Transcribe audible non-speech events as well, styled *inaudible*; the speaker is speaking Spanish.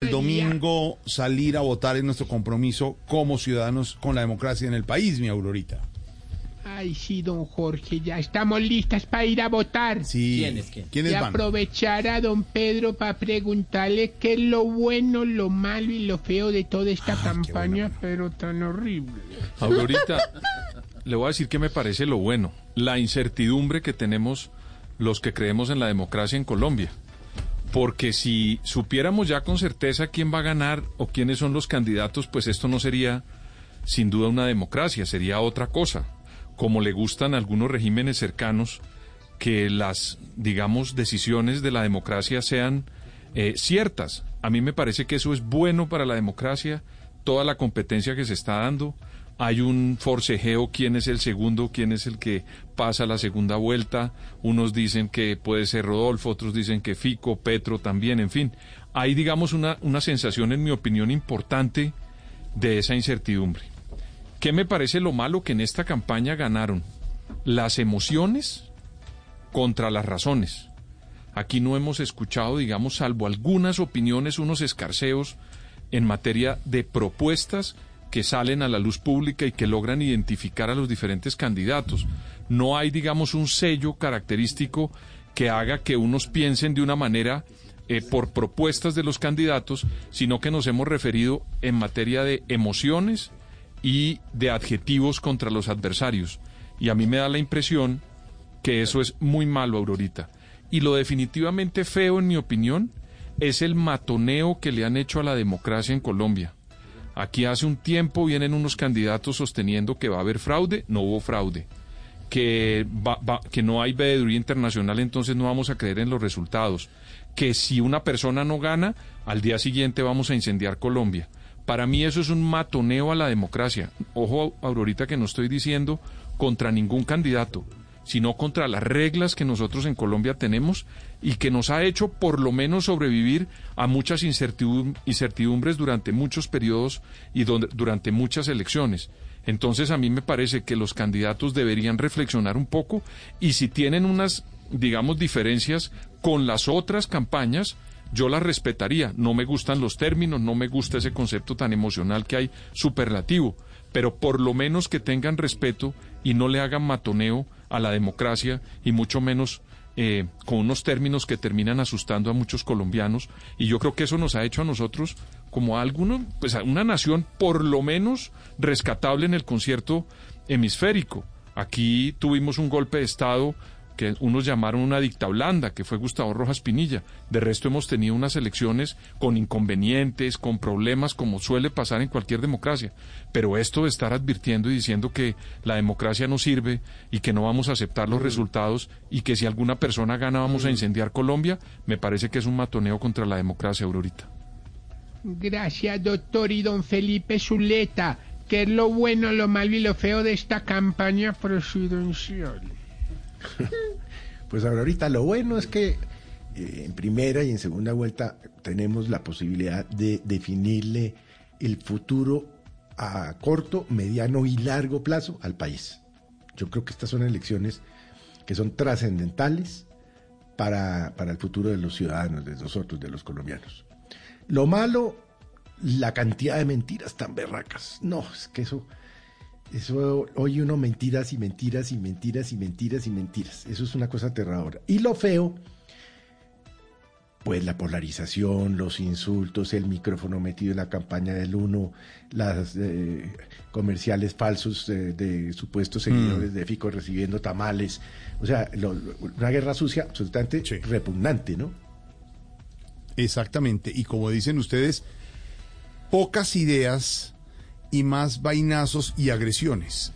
El domingo salir a votar es nuestro compromiso como ciudadanos con la democracia en el país, mi Aurorita. Ay, sí, don Jorge, ya estamos listas para ir a votar. Sí. ¿Quiénes, quién? ¿Quiénes y van? aprovechar a don Pedro para preguntarle qué es lo bueno, lo malo y lo feo de toda esta campaña, pero tan horrible. Aurorita, le voy a decir que me parece lo bueno, la incertidumbre que tenemos los que creemos en la democracia en Colombia. Porque si supiéramos ya con certeza quién va a ganar o quiénes son los candidatos, pues esto no sería sin duda una democracia, sería otra cosa. Como le gustan algunos regímenes cercanos que las, digamos, decisiones de la democracia sean eh, ciertas. A mí me parece que eso es bueno para la democracia, toda la competencia que se está dando. Hay un forcejeo, quién es el segundo, quién es el que pasa la segunda vuelta. Unos dicen que puede ser Rodolfo, otros dicen que Fico, Petro también, en fin. Hay, digamos, una, una sensación, en mi opinión, importante de esa incertidumbre. ¿Qué me parece lo malo que en esta campaña ganaron? Las emociones contra las razones. Aquí no hemos escuchado, digamos, salvo algunas opiniones, unos escarceos en materia de propuestas que salen a la luz pública y que logran identificar a los diferentes candidatos. No hay, digamos, un sello característico que haga que unos piensen de una manera eh, por propuestas de los candidatos, sino que nos hemos referido en materia de emociones y de adjetivos contra los adversarios. Y a mí me da la impresión que eso es muy malo, Aurorita. Y lo definitivamente feo, en mi opinión, es el matoneo que le han hecho a la democracia en Colombia. Aquí hace un tiempo vienen unos candidatos sosteniendo que va a haber fraude, no hubo fraude. Que, no hay veeduría internacional, entonces no vamos a creer en los resultados. Que si una persona no gana, al día siguiente vamos a incendiar Colombia. Para mí eso es un matoneo a la democracia. Ojo, Aurorita, que no estoy diciendo contra ningún candidato, sino contra las reglas que nosotros en Colombia tenemos y que nos ha hecho por lo menos sobrevivir a muchas incertidum- incertidumbres durante muchos periodos y durante muchas elecciones. Entonces a mí me parece que los candidatos deberían reflexionar un poco y si tienen unas, digamos, diferencias con las otras campañas, yo las respetaría. No me gustan los términos, no me gusta ese concepto tan emocional que hay superlativo, pero por lo menos que tengan respeto y no le hagan matoneo a la democracia y mucho menos eh, con unos términos que terminan asustando a muchos colombianos. Y yo creo que eso nos ha hecho a nosotros como a alguno, pues a una nación por lo menos rescatable en el concierto hemisférico. Aquí tuvimos un golpe de Estado que unos llamaron una dicta blanda, que fue Gustavo Rojas Pinilla. De resto hemos tenido unas elecciones con inconvenientes, con problemas, como suele pasar en cualquier democracia. Pero esto de estar advirtiendo y diciendo que la democracia no sirve y que no vamos a aceptar los resultados y que si alguna persona gana vamos a incendiar Colombia, me parece que es un matoneo contra la democracia, Aurorita. Gracias, doctor y don Felipe Zuleta. ¿Qué es lo bueno, lo malo y lo feo de esta campaña presidencial? *laughs* Pues ahora ahorita lo bueno es que eh, en primera y en segunda vuelta tenemos la posibilidad de definirle el futuro a corto, mediano y largo plazo al país. Yo creo que estas son elecciones que son trascendentales para, para el futuro de los ciudadanos, de nosotros, de los colombianos. Lo malo, la cantidad de mentiras tan berracas. No, es que eso... Eso oye uno mentiras y mentiras y mentiras y mentiras y mentiras. Eso es una cosa aterradora. Y lo feo, pues la polarización, los insultos, el micrófono metido en la campaña del uno, las eh, comerciales falsos eh, de supuestos seguidores de Fico recibiendo tamales. O sea, lo- lo- una guerra sucia absolutamente Sí. repugnante, ¿no? Exactamente. Y como dicen ustedes, pocas ideas y más vainazos y agresiones.